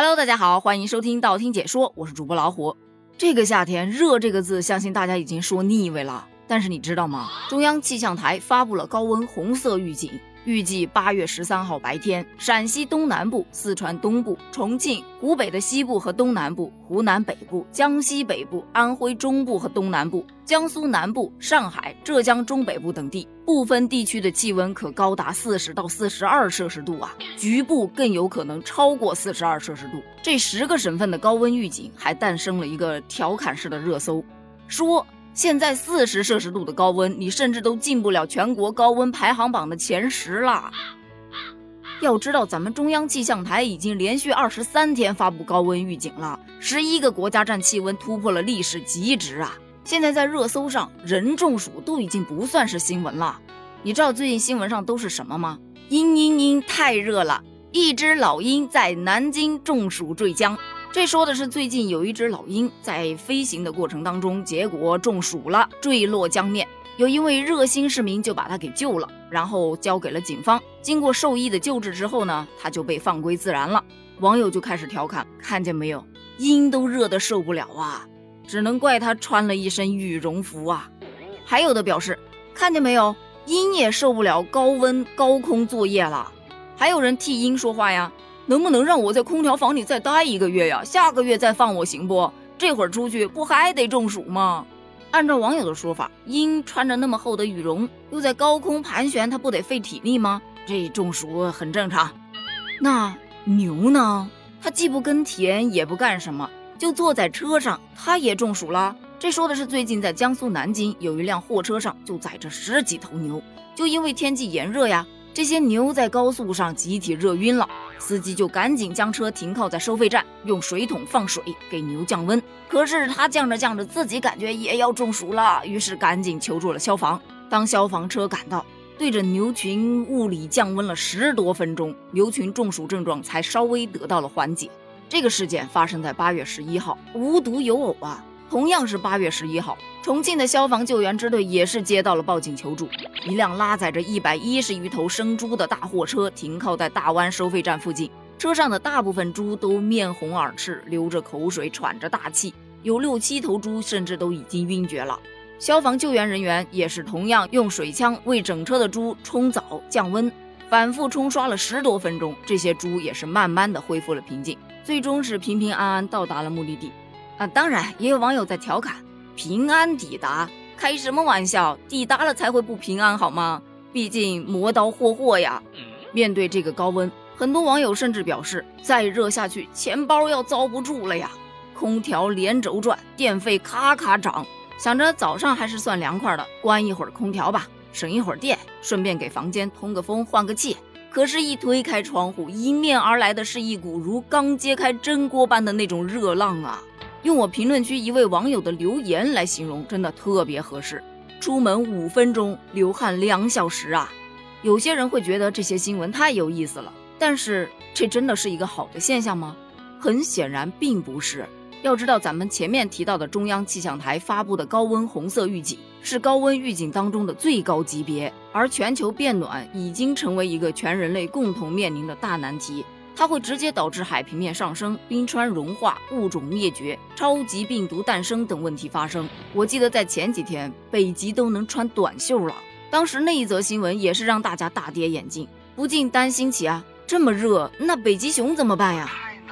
Hello，大家好，欢迎收听道听解说，我是主播老虎。这个夏天，热这个字，相信大家已经说腻味了。但是你知道吗？中央气象台发布了高温红色预警。预计八月十三号白天，陕西东南部、四川东部、重庆、湖北的西部和东南部、湖南北部、江西北部、安徽中部和东南部、江苏南部、上海、浙江中北部等地部分地区的气温可高达四十到四十二摄氏度啊，局部更有可能超过四十二摄氏度。这十个省份的高温预警还诞生了一个调侃式的热搜，说。现在四十摄氏度的高温，你甚至都进不了全国高温排行榜的前十啦。要知道，咱们中央气象台已经连续二十三天发布高温预警了，十一个国家站气温突破了历史极值啊！现在在热搜上，人中暑都已经不算是新闻了。你知道最近新闻上都是什么吗？嘤嘤嘤，太热了，一只老鹰在南京中暑坠江。这说的是最近有一只老鹰在飞行的过程当中，结果中暑了，坠落江面。有一位热心市民就把它给救了，然后交给了警方。经过兽医的救治之后呢，它就被放归自然了。网友就开始调侃：看见没有，鹰都热得受不了啊，只能怪它穿了一身羽绒服啊。还有的表示：看见没有，鹰也受不了高温高空作业了。还有人替鹰说话呀。能不能让我在空调房里再待一个月呀？下个月再放我行不？这会儿出去不还得中暑吗？按照网友的说法，鹰穿着那么厚的羽绒，又在高空盘旋，它不得费体力吗？这中暑很正常。那牛呢？它既不耕田，也不干什么，就坐在车上，它也中暑了。这说的是最近在江苏南京有一辆货车上就载着十几头牛，就因为天气炎热呀。这些牛在高速上集体热晕了，司机就赶紧将车停靠在收费站，用水桶放水给牛降温。可是他降着降着，自己感觉也要中暑了，于是赶紧求助了消防。当消防车赶到，对着牛群物理降温了十多分钟，牛群中暑症状才稍微得到了缓解。这个事件发生在八月十一号，无独有偶啊。同样是八月十一号，重庆的消防救援支队也是接到了报警求助。一辆拉载着一百一十余头生猪的大货车停靠在大湾收费站附近，车上的大部分猪都面红耳赤，流着口水，喘着大气，有六七头猪甚至都已经晕厥了。消防救援人员也是同样用水枪为整车的猪冲澡降温，反复冲刷了十多分钟，这些猪也是慢慢的恢复了平静，最终是平平安安到达了目的地。啊，当然也有网友在调侃：“平安抵达，开什么玩笑？抵达了才会不平安好吗？毕竟磨刀霍霍呀。”面对这个高温，很多网友甚至表示：“再热下去，钱包要遭不住了呀！”空调连轴转，电费咔咔涨，想着早上还是算凉快的，关一会儿空调吧，省一会儿电，顺便给房间通个风，换个气。可是，一推开窗户，迎面而来的是一股如刚揭开蒸锅般的那种热浪啊！用我评论区一位网友的留言来形容，真的特别合适。出门五分钟，流汗两小时啊！有些人会觉得这些新闻太有意思了，但是这真的是一个好的现象吗？很显然并不是。要知道，咱们前面提到的中央气象台发布的高温红色预警，是高温预警当中的最高级别，而全球变暖已经成为一个全人类共同面临的大难题。它会直接导致海平面上升、冰川融化、物种灭绝、超级病毒诞生等问题发生。我记得在前几天，北极都能穿短袖了。当时那一则新闻也是让大家大跌眼镜，不禁担心起啊，这么热，那北极熊怎么办呀？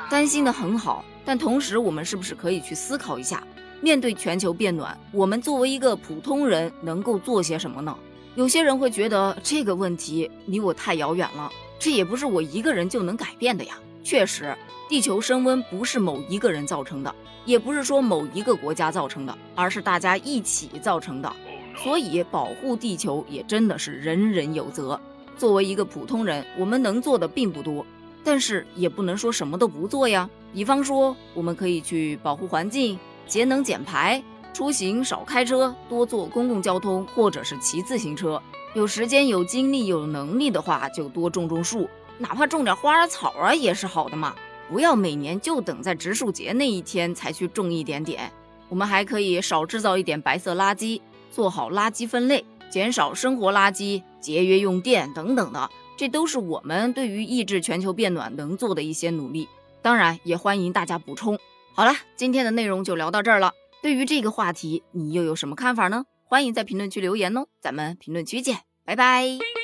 担心的很好，但同时我们是不是可以去思考一下，面对全球变暖，我们作为一个普通人能够做些什么呢？有些人会觉得这个问题离我太遥远了。这也不是我一个人就能改变的呀。确实，地球升温不是某一个人造成的，也不是说某一个国家造成的，而是大家一起造成的。所以，保护地球也真的是人人有责。作为一个普通人，我们能做的并不多，但是也不能说什么都不做呀。比方说，我们可以去保护环境、节能减排，出行少开车，多坐公共交通或者是骑自行车。有时间、有精力、有能力的话，就多种种树，哪怕种点花草啊，也是好的嘛。不要每年就等在植树节那一天才去种一点点。我们还可以少制造一点白色垃圾，做好垃圾分类，减少生活垃圾，节约用电等等的，这都是我们对于抑制全球变暖能做的一些努力。当然，也欢迎大家补充。好了，今天的内容就聊到这儿了。对于这个话题，你又有什么看法呢？欢迎在评论区留言哦咱们评论区见拜拜。